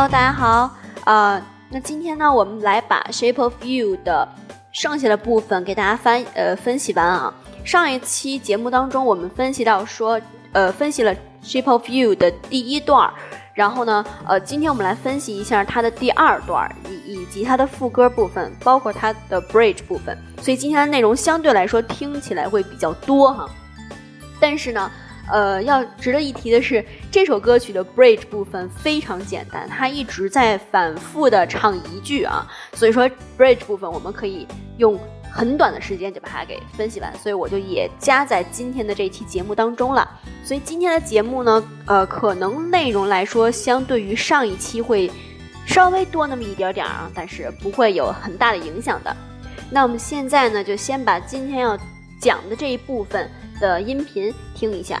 Hello，大家好，呃，那今天呢，我们来把《Shape of You》的剩下的部分给大家翻呃分析完啊。上一期节目当中，我们分析到说，呃，分析了《Shape of You》的第一段，然后呢，呃，今天我们来分析一下它的第二段以以及它的副歌部分，包括它的 Bridge 部分。所以今天的内容相对来说听起来会比较多哈，但是呢。呃，要值得一提的是，这首歌曲的 bridge 部分非常简单，它一直在反复的唱一句啊，所以说 bridge 部分我们可以用很短的时间就把它给分析完，所以我就也加在今天的这一期节目当中了。所以今天的节目呢，呃，可能内容来说，相对于上一期会稍微多那么一点点啊，但是不会有很大的影响的。那我们现在呢，就先把今天要讲的这一部分的音频听一下。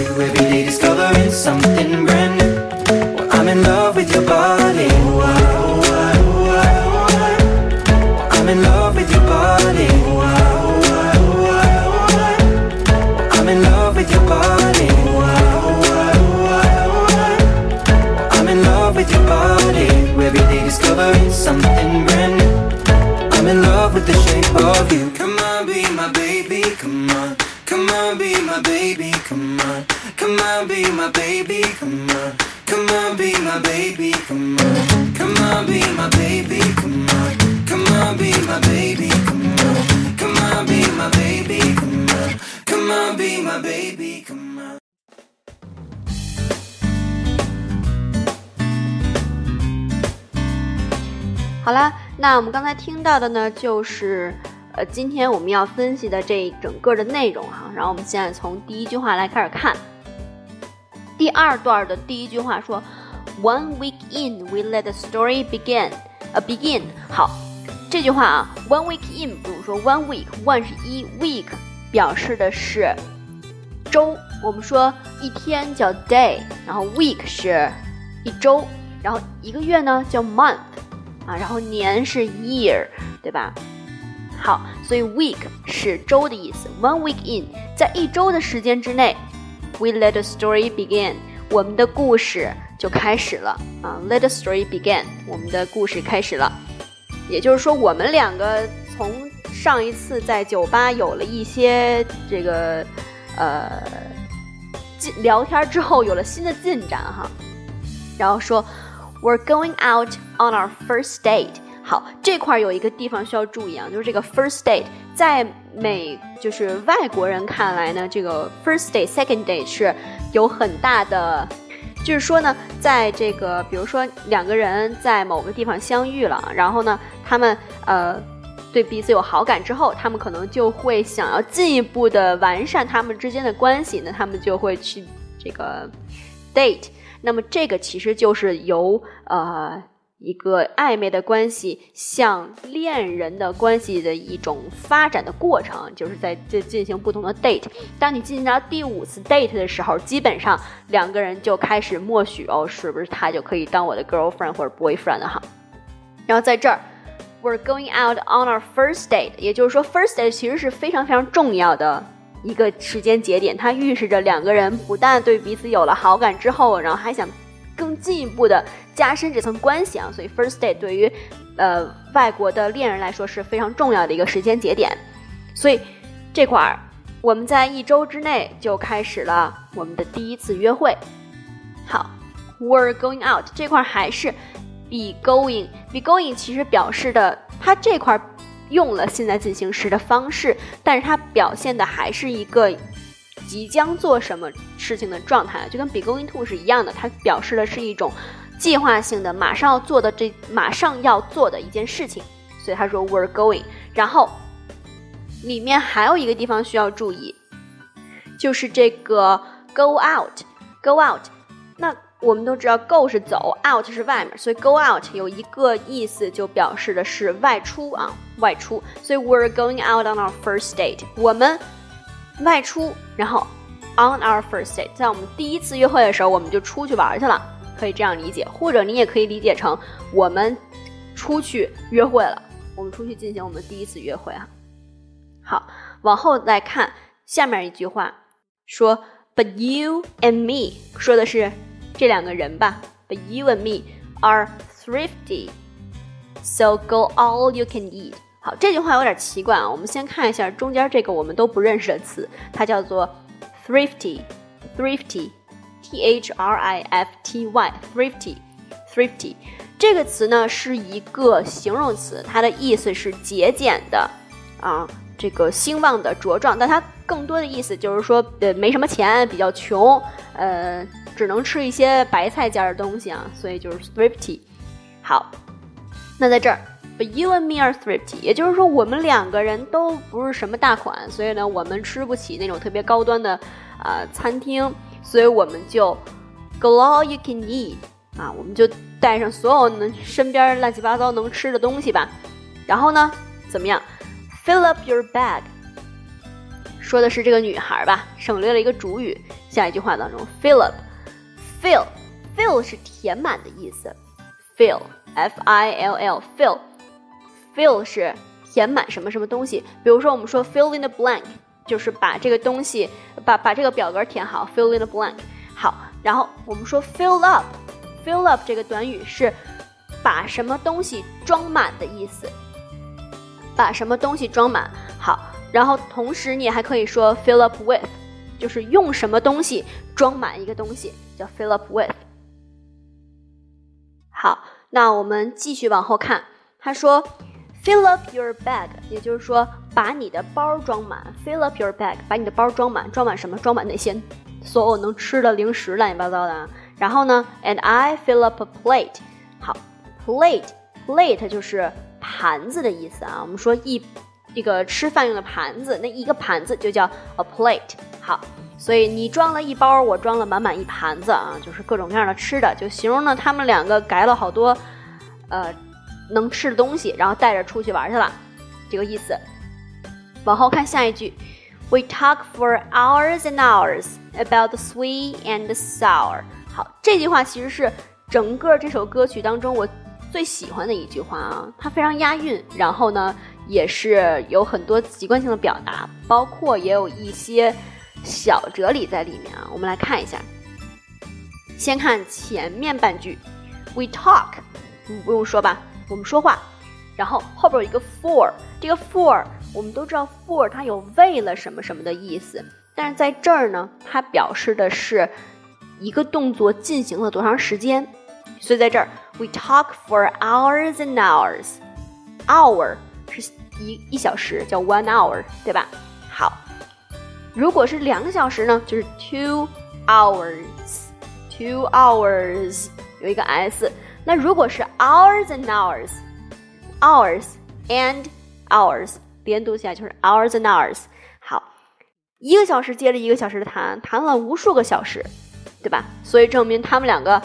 到的呢，就是呃，今天我们要分析的这整个的内容哈。然后我们现在从第一句话来开始看，第二段的第一句话说，One week in, we let the story begin. 呃，begin。好，这句话啊，One week in，比如说 One week，One 是一，Week 表示的是周。我们说一天叫 day，然后 week 是一周，然后一个月呢叫 month。啊，然后年是 year，对吧？好，所以 week 是周的意思。One week in，在一周的时间之内，we let the story begin，我们的故事就开始了啊。Let the story begin，我们的故事开始了。也就是说，我们两个从上一次在酒吧有了一些这个呃进聊天之后，有了新的进展哈。然后说。We're going out on our first date。好，这块有一个地方需要注意啊，就是这个 first date，在美就是外国人看来呢，这个 first date、second date 是有很大的，就是说呢，在这个比如说两个人在某个地方相遇了，然后呢，他们呃对彼此有好感之后，他们可能就会想要进一步的完善他们之间的关系，那他们就会去这个 date。那么这个其实就是由呃一个暧昧的关系向恋人的关系的一种发展的过程，就是在这进行不同的 date。当你进行到第五次 date 的时候，基本上两个人就开始默许哦，是不是他就可以当我的 girlfriend 或者 boyfriend 哈？然后在这儿，we're going out on our first date，也就是说 first date 其实是非常非常重要的。一个时间节点，它预示着两个人不但对彼此有了好感之后，然后还想更进一步的加深这层关系啊。所以，first date 对于呃外国的恋人来说是非常重要的一个时间节点。所以这块儿我们在一周之内就开始了我们的第一次约会。好，we're going out 这块还是 be going，be going 其实表示的，它这块用了现在进行时的方式，但是它表现的还是一个即将做什么事情的状态，就跟 be going to 是一样的，它表示的是一种计划性的、马上要做的这马上要做的一件事情。所以他说 we're going，然后。里面还有一个地方需要注意，就是这个 go out，go out。那我们都知道 go 是走，out 是外面，所以 go out 有一个意思就表示的是外出啊，外出。所以 we're going out on our first date，我们外出，然后 on our first date，在我们第一次约会的时候，我们就出去玩去了，可以这样理解，或者你也可以理解成我们出去约会了，我们出去进行我们第一次约会哈。好，往后来看下面一句话，说 But you and me 说的是这两个人吧。But you and me are thrifty, so go all you can eat。好，这句话有点奇怪啊。我们先看一下中间这个我们都不认识的词，它叫做 thrifty，thrifty，t h r i f t y，thrifty，thrifty。这个词呢是一个形容词，它的意思是节俭的啊。这个兴旺的茁壮，但它更多的意思就是说，呃，没什么钱，比较穷，呃，只能吃一些白菜价的东西啊，所以就是 thrifty。好，那在这儿 you and me are thrifty，也就是说我们两个人都不是什么大款，所以呢，我们吃不起那种特别高端的啊餐厅，所以我们就 go all you can eat 啊，我们就带上所有能身边乱七八糟能吃的东西吧，然后呢，怎么样？Fill up your bag，说的是这个女孩吧，省略了一个主语。下一句话当中，fill up，fill，fill 是填满的意思，fill，F-I-L-L，fill Fill 是填满什么什么东西。比如说我们说 fill in the blank，就是把这个东西，把把这个表格填好，fill in the blank。好，然后我们说 fill up，fill up 这个短语是把什么东西装满的意思。把什么东西装满好，然后同时你还可以说 fill up with，就是用什么东西装满一个东西，叫 fill up with。好，那我们继续往后看，他说 fill up your bag，也就是说把你的包装满，fill up your bag，把你的包装满，装满什么？装满那些所有能吃的零食，乱七八糟的。然后呢，and I fill up a plate，好，plate，plate 就是。盘子的意思啊，我们说一这个吃饭用的盘子，那一个盘子就叫 a plate。好，所以你装了一包，我装了满满一盘子啊，就是各种各样的吃的，就形容呢他们两个改了好多呃能吃的东西，然后带着出去玩去了，这个意思。往后看下一句，We talk for hours and hours about the sweet and sour。好，这句话其实是整个这首歌曲当中我。最喜欢的一句话啊，它非常押韵，然后呢，也是有很多习惯性的表达，包括也有一些小哲理在里面啊。我们来看一下，先看前面半句，We talk，不用说吧，我们说话，然后后边有一个 for，这个 for 我们都知道 for 它有为了什么什么的意思，但是在这儿呢，它表示的是一个动作进行了多长时间。所以在这儿，we talk for hours and hours。hour 是一一小时，叫 one hour，对吧？好，如果是两个小时呢，就是 two hours。two hours 有一个 s。那如果是 hours and hours，hours and hours 连读起来就是 hours and hours。好，一个小时接着一个小时的谈，谈了无数个小时，对吧？所以证明他们两个。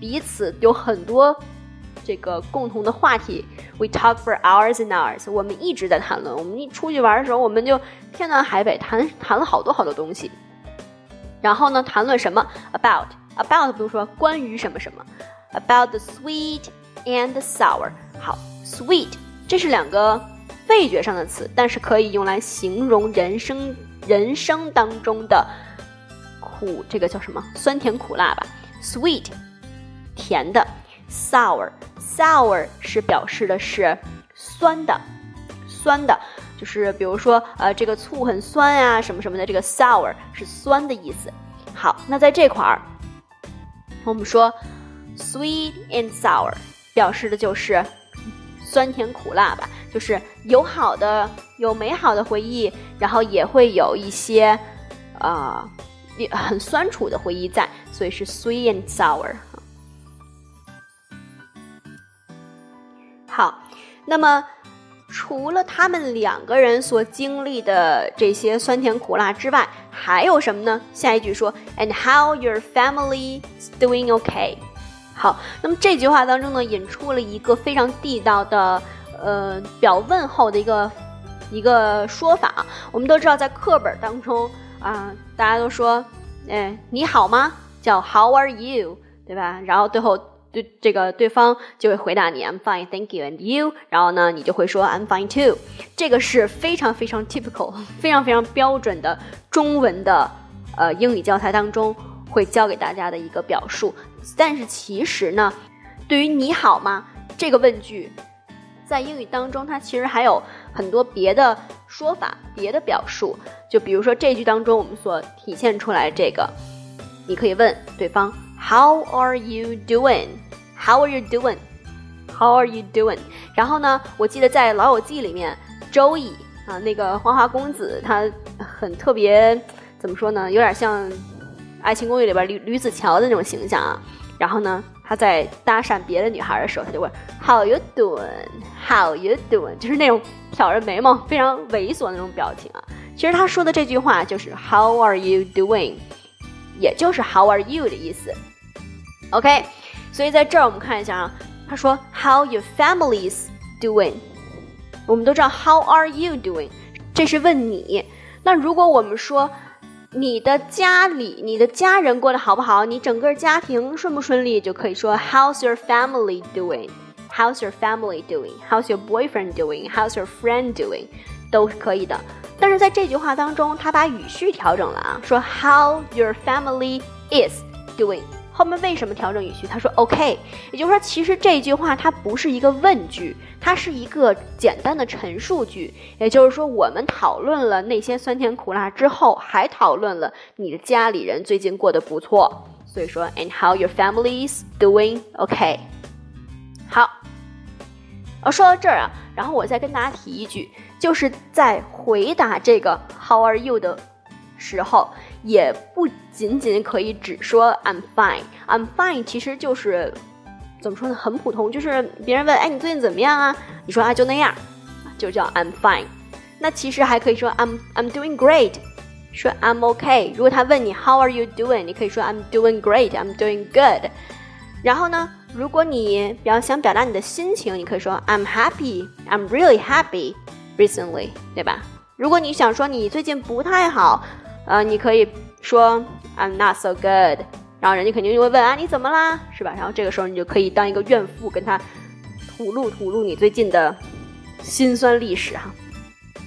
彼此有很多这个共同的话题。We talk for hours and hours。我们一直在谈论。我们一出去玩的时候，我们就天南海北谈谈了好多好多东西。然后呢，谈论什么？About about，比如说关于什么什么。About the sweet and sour。好，sweet 这是两个味觉上的词，但是可以用来形容人生人生当中的苦，这个叫什么？酸甜苦辣吧。Sweet。甜的，sour，sour 是表示的是酸的，酸的，就是比如说呃这个醋很酸呀，什么什么的，这个 sour 是酸的意思。好，那在这块儿，我们说 sweet and sour 表示的就是酸甜苦辣吧，就是有好的有美好的回忆，然后也会有一些啊、很酸楚的回忆在，所以是 sweet and sour。好，那么除了他们两个人所经历的这些酸甜苦辣之外，还有什么呢？下一句说，And how your family's doing okay？好，那么这句话当中呢，引出了一个非常地道的呃表问候的一个一个说法。我们都知道，在课本当中啊、大家都说，哎，你好吗？叫 How are you？对吧？然后最后对这个对方就会回答你 I'm fine, thank you, and you。然后呢，你就会说 I'm fine too。这个是非常非常 typical、非常非常标准的中文的呃英语教材当中会教给大家的一个表述。但是其实呢，对于你好吗这个问句，在英语当中它其实还有很多别的说法、别的表述。就比如说这句当中我们所体现出来这个，你可以问对方 How are you doing? How are you doing? How are you doing? 然后呢，我记得在《老友记》里面，周易啊，那个花花公子，他很特别，怎么说呢？有点像《爱情公寓》里边吕吕子乔的那种形象啊。然后呢，他在搭讪别的女孩的时候，他就问 How you doing? How you doing? 就是那种挑着眉毛、非常猥琐那种表情啊。其实他说的这句话就是 How are you doing? 也就是 How are you 的意思。OK，所以在这儿我们看一下啊，他说 How your families doing？我们都知道 How are you doing？这是问你。那如果我们说你的家里、你的家人过得好不好？你整个家庭顺不顺利？就可以说 How's your family doing？How's your family doing？How's your boyfriend doing？How's your friend doing？都是可以的。但是在这句话当中，他把语序调整了啊，说 How your family is doing。后面为什么调整语序？他说 OK，也就是说，其实这句话它不是一个问句，它是一个简单的陈述句。也就是说，我们讨论了那些酸甜苦辣之后，还讨论了你的家里人最近过得不错。所以说，And how your family is doing? OK。好，呃，说到这儿啊，然后我再跟大家提一句，就是在回答这个 How are you 的时候，也不仅仅可以只说 I'm fine。I'm fine 其实就是怎么说呢，很普通，就是别人问，哎，你最近怎么样啊？你说啊，就那样，就叫 I'm fine。那其实还可以说 I'm I'm doing great，说 I'm OK"。如果他问你 How are you doing，你可以说 I'm doing great，I'm doing good。然后呢，如果你比较想表达你的心情，你可以说 I'm happy，I'm really happy recently，对吧？如果你想说你最近不太好，呃，你可以说 I'm not so good，然后人家肯定就会问啊你怎么啦，是吧？然后这个时候你就可以当一个怨妇，跟他吐露吐露你最近的辛酸历史哈。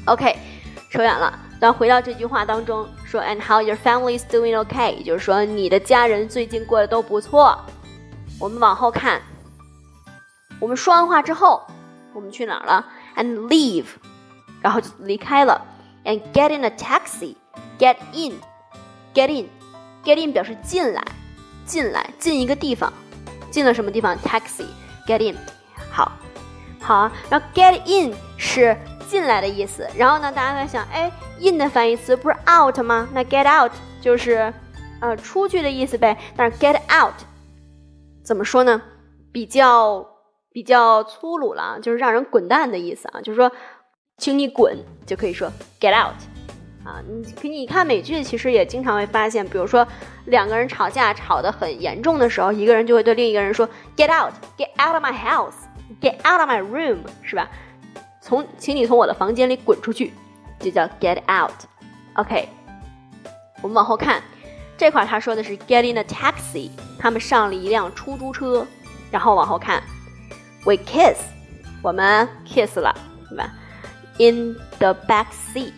OK，扯远了，咱回到这句话当中说 And how your family is doing OK，也就是说你的家人最近过得都不错。我们往后看，我们说完话之后，我们去哪儿了？And leave，然后就离开了。And get in a taxi Get in，get in，get in 表示进来，进来，进一个地方，进了什么地方？taxi，get in，好，好啊。然后 get in 是进来的意思。然后呢，大家在想，哎，in 的反义词不是 out 吗？那 get out 就是呃出去的意思呗。但是 get out 怎么说呢？比较比较粗鲁了，就是让人滚蛋的意思啊，就是说，请你滚，就可以说 get out 啊。你可你看美剧，其实也经常会发现，比如说两个人吵架吵得很严重的时候，一个人就会对另一个人说 get out，get out of my house，get out of my room，是吧？从，请你从我的房间里滚出去，就叫 get out。OK，我们往后看。这块他说的是 get in a taxi，他们上了一辆出租车，然后往后看，we kiss，我们 kiss 了，对吧？In the back seat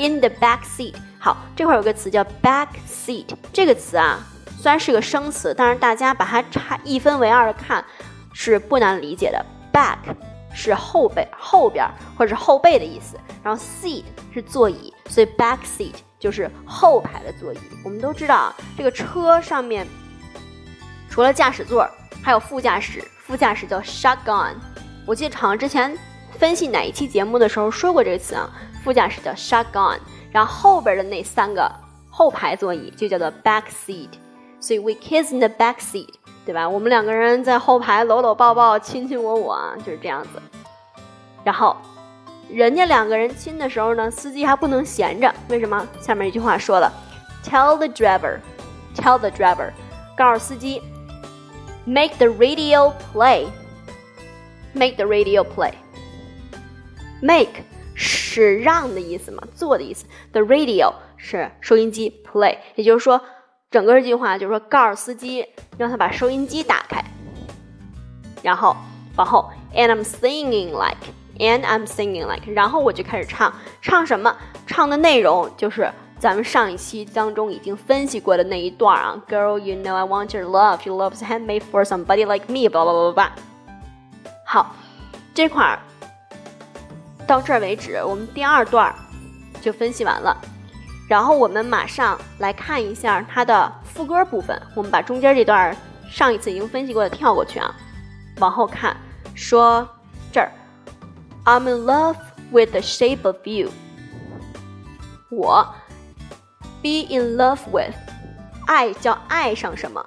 In the back seat，好，这块有个词叫 back seat，这个词啊，虽然是个生词，但是大家把它拆一分为二看是不难理解的。back 是后背后边或者是后背的意思，然后 seat 是座椅，所以 back seat 就是后排的座椅。我们都知道啊，这个车上面除了驾驶座，还有副驾驶，副驾驶叫 shotgun。我记得好像之前分析哪一期节目的时候说过这个词啊，副驾驶叫 shotgun，然后后边的那三个后排座椅就叫做 back seat。所以 we kiss in the back seat。对吧？我们两个人在后排搂搂抱抱、亲亲我我，就是这样子。然后，人家两个人亲的时候呢，司机还不能闲着。为什么？下面一句话说了：Tell the driver, tell the driver，告诉司机，make the radio play, make the radio play，make。是让的意思嘛，做的意思。The radio 是收音机，play 也就是说。整个这句话就是说，告诉司机让他把收音机打开，然后往后，and I'm singing like，and I'm singing like，然后我就开始唱，唱什么？唱的内容就是咱们上一期当中已经分析过的那一段啊，Girl，you know I want your love，your love's handmade for somebody like me，blah blah blah blah。好，这块儿到这儿为止，我们第二段就分析完了。然后我们马上来看一下它的副歌部分。我们把中间这段上一次已经分析过的跳过去啊，往后看，说这儿，I'm in love with the shape of you。我 be in love with，爱叫爱上什么？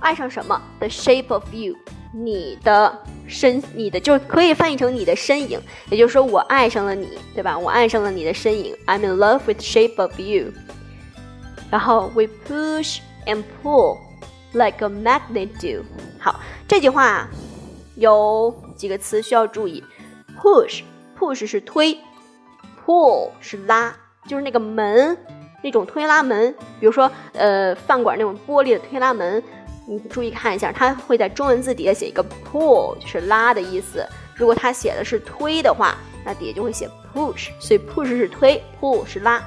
爱上什么？The shape of you，你的身，你的就可以翻译成你的身影，也就是说我爱上了你，对吧？我爱上了你的身影。I'm in love with shape of you。然后 we push and pull like a magnet do。好，这句话有几个词需要注意。push，push 是推，pull 是拉，就是那个门那种推拉门，比如说呃饭馆那种玻璃的推拉门。你注意看一下，它会在中文字底下写一个 pull，就是拉的意思。如果它写的是推的话，那底下就会写 push。所以 push 是推，pull 是拉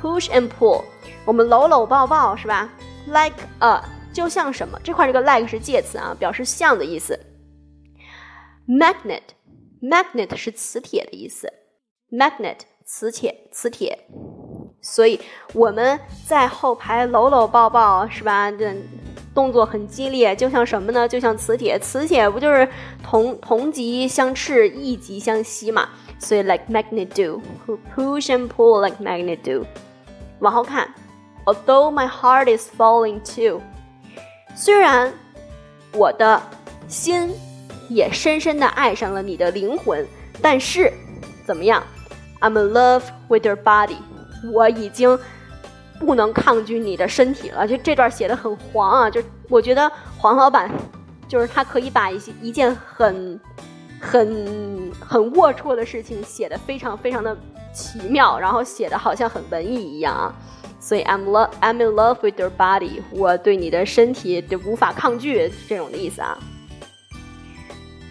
，push and pull。我们搂搂抱抱是吧？Like a，就像什么？这块这个 like 是介词啊，表示像的意思。Magnet，magnet 是磁铁的意思。Magnet，磁铁，磁铁。所以我们在后排搂搂抱抱是吧？这。动作很激烈，就像什么呢？就像磁铁，磁铁不就是同同极相斥，异极相吸嘛？所以 like magnet do，who push and pull like magnet do。往后看，although my heart is falling too，虽然我的心也深深的爱上了你的灵魂，但是怎么样？I'm in love with your body，我已经。不能抗拒你的身体了，就这段写的很黄啊！就我觉得黄老板，就是他可以把一些一件很、很、很龌龊的事情写的非常非常的奇妙，然后写的好像很文艺一样啊！所以 I'm love I'm in love with your body，我对你的身体就无法抗拒这种的意思啊。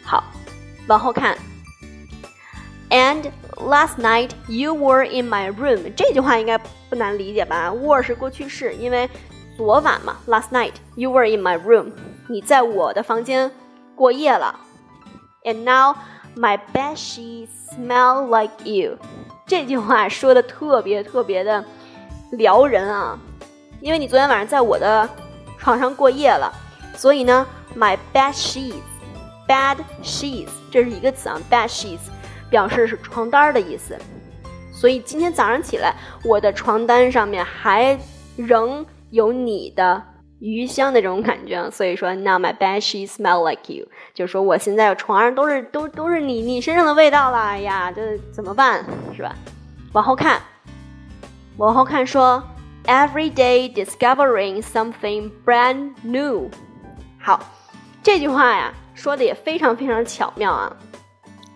好，往后看，And last night you were in my room，这句话应该。不难理解吧？were 是过去式，因为昨晚嘛，last night you were in my room，你在我的房间过夜了。And now my bed sheets smell like you。这句话说的特别特别的撩人啊，因为你昨天晚上在我的床上过夜了，所以呢，my bed sheets，bed sheets 这是一个词啊，bed sheets 表示是床单的意思。所以今天早上起来，我的床单上面还仍有你的余香的这种感觉。所以说，Now my bed she smell like you，就是说我现在床上都是都都是你你身上的味道了。哎呀，这怎么办是吧？往后看，往后看说，Every day discovering something brand new。好，这句话呀说的也非常非常巧妙啊。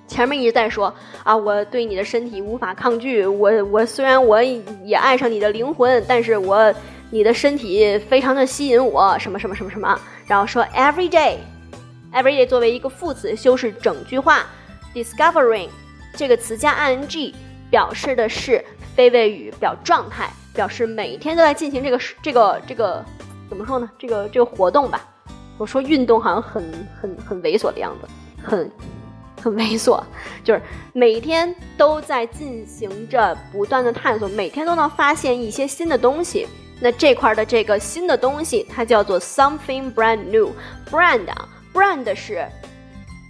前面一直在说啊，我对你的身体无法抗拒。我我虽然我也爱上你的灵魂，但是我你的身体非常的吸引我。什么什么什么什么？然后说 every day，every day 作为一个副词修饰整句话。discovering 这个词加 ing 表示的是非谓语，表状态，表示每一天都在进行这个这个这个怎么说呢？这个这个活动吧。我说运动好像很很很猥琐的样子，很。很猥琐，就是每天都在进行着不断的探索，每天都能发现一些新的东西。那这块的这个新的东西，它叫做 something brand new。brand 啊，brand 是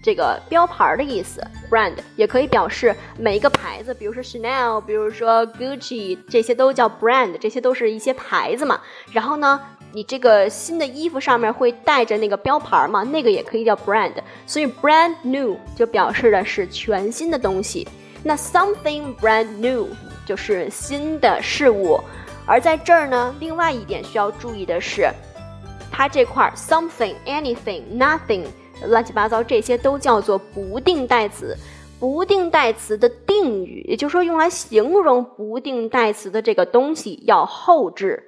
这个标牌的意思，brand 也可以表示每一个牌子，比如说 Chanel，比如说 Gucci，这些都叫 brand，这些都是一些牌子嘛。然后呢？你这个新的衣服上面会带着那个标牌吗？那个也可以叫 brand，所以 brand new 就表示的是全新的东西。那 something brand new 就是新的事物。而在这儿呢，另外一点需要注意的是，它这块 something、anything、nothing 乱七八糟这些都叫做不定代词。不定代词的定语，也就是说用来形容不定代词的这个东西要后置。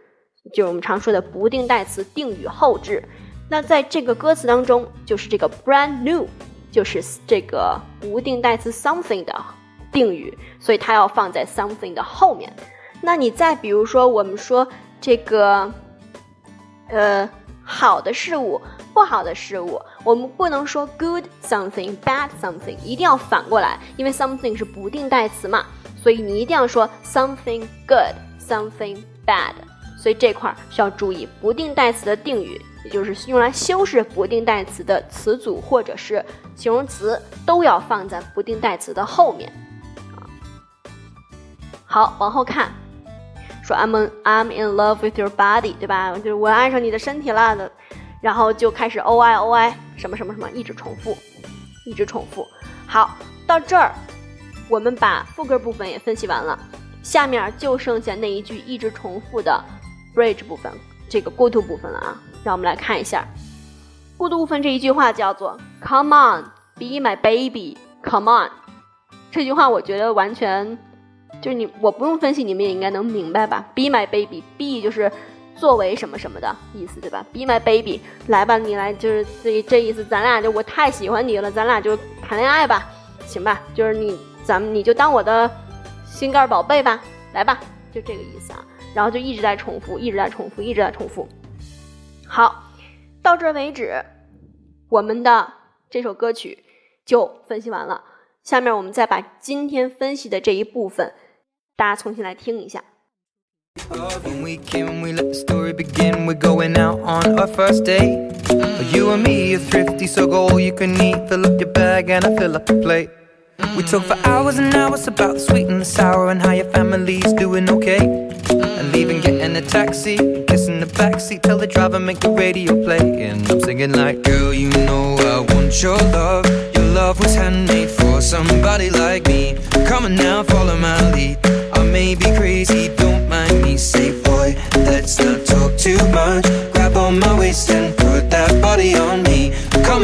就是我们常说的不定代词定语后置，那在这个歌词当中，就是这个 brand new，就是这个不定代词 something 的定语，所以它要放在 something 的后面。那你再比如说，我们说这个，呃，好的事物，不好的事物，我们不能说 good something bad something，一定要反过来，因为 something 是不定代词嘛，所以你一定要说 something good something bad。所以这块儿需要注意不定代词的定语，也就是用来修饰不定代词的词组或者是形容词，都要放在不定代词的后面。好，往后看，说 I'm I'm in love with your body，对吧？就是我爱上你的身体了，然后就开始 O I O I 什么什么什么，一直重复，一直重复。好，到这儿，我们把副歌部分也分析完了，下面就剩下那一句一直重复的。Bridge 部分，这个过渡部分了啊，让我们来看一下过渡部分这一句话叫做 "Come on, be my baby, come on"。这句话我觉得完全就是你，我不用分析，你们也应该能明白吧？Be my baby, be 就是作为什么什么的意思，对吧？Be my baby，来吧，你来就是这这意思，咱俩就我太喜欢你了，咱俩就谈恋爱吧，行吧？就是你咱们你就当我的心肝宝贝吧，来吧，就这个意思啊。然后就一直在重复，一直在重复，一直在重复。好，到这为止，我们的这首歌曲就分析完了。下面我们再把今天分析的这一部分，大家重新来听一下。We talk for hours and hours about the sweet and the sour and how your family's doing okay. And leaving, getting a taxi, kissing the backseat, tell the driver make the radio play. And I'm singing like, girl, you know I want your love. Your love was handmade for somebody like me. Come on now, follow my lead. I may be crazy, don't mind me. Say, boy, let's not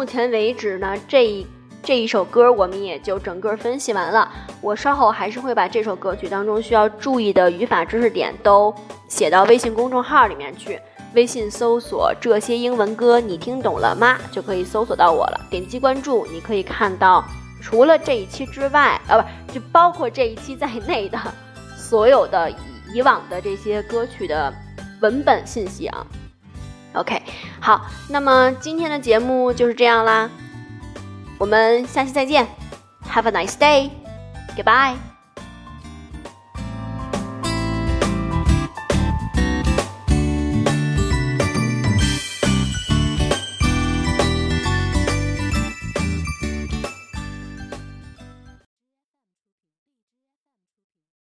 目前为止呢，这一这一首歌我们也就整个分析完了。我稍后还是会把这首歌曲当中需要注意的语法知识点都写到微信公众号里面去。微信搜索“这些英文歌”，你听懂了吗？就可以搜索到我了。点击关注，你可以看到除了这一期之外，啊不，就包括这一期在内的所有的以往的这些歌曲的文本信息啊。OK，好，那么今天的节目就是这样啦，我们下期再见，Have a nice day。Goodbye。